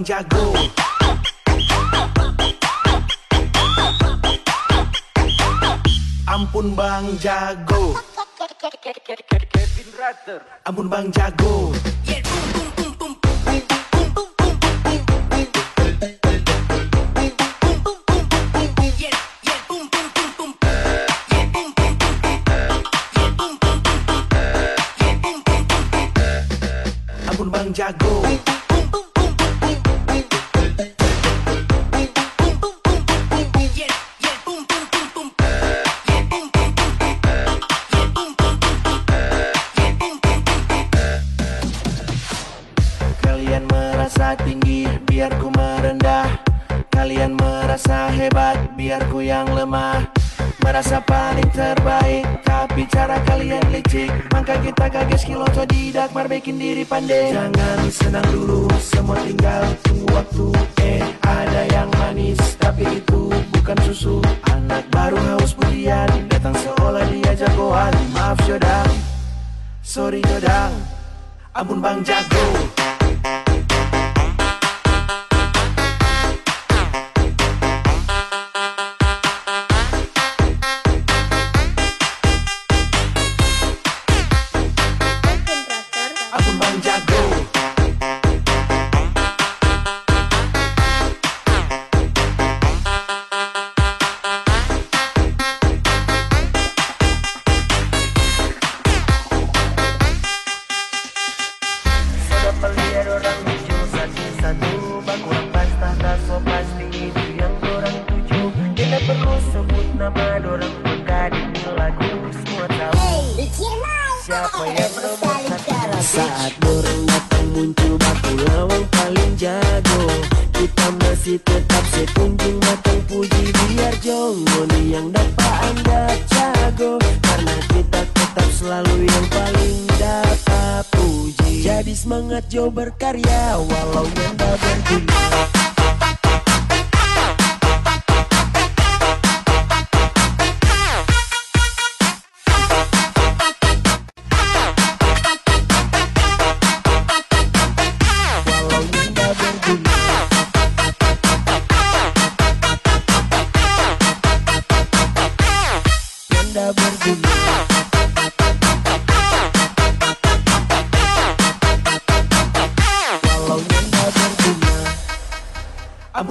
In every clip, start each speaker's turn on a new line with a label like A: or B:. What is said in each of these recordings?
A: Bang jago. Ampun bang jago. kuat biar ku yang lemah. Merasa paling terbaik Tapi cara kalian licik. Maka kita kaget skill otodidak Marbekin diri pandai. Jangan senang dulu Semua tinggal tunggu waktu. Eh ada yang manis Tapi itu bukan susu. Anak baru haus pujian Datang seolah dia jagoan Maaf Jodang. Sorry Jodang. Ampun Bang Jago.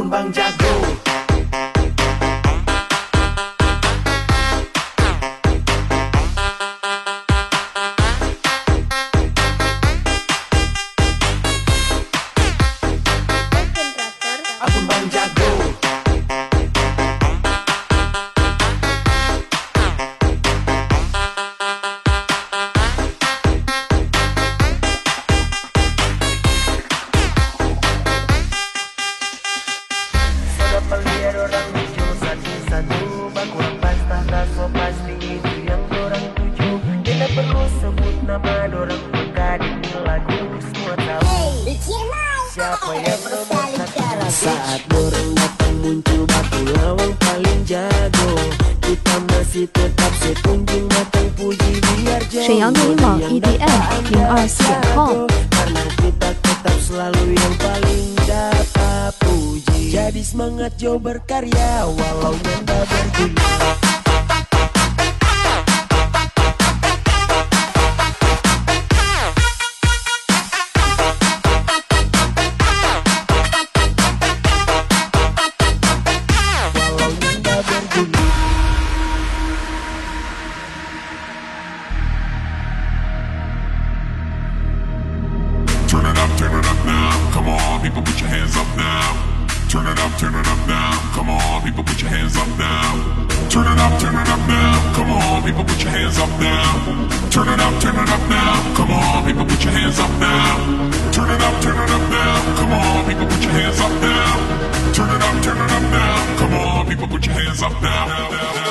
B: 건방장 people, put your hands up now. Turn it up, turn it up now. Come on, people, put your hands up now. Turn it up, turn it up now. Come on, people, put your hands up now. Turn it up, turn it up now. Come on, people, put your hands up now.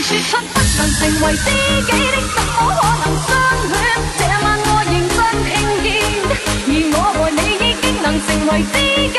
C: 说出不能成为知己的怎么可能相恋这晚我认真听见而我和你已经能成为知己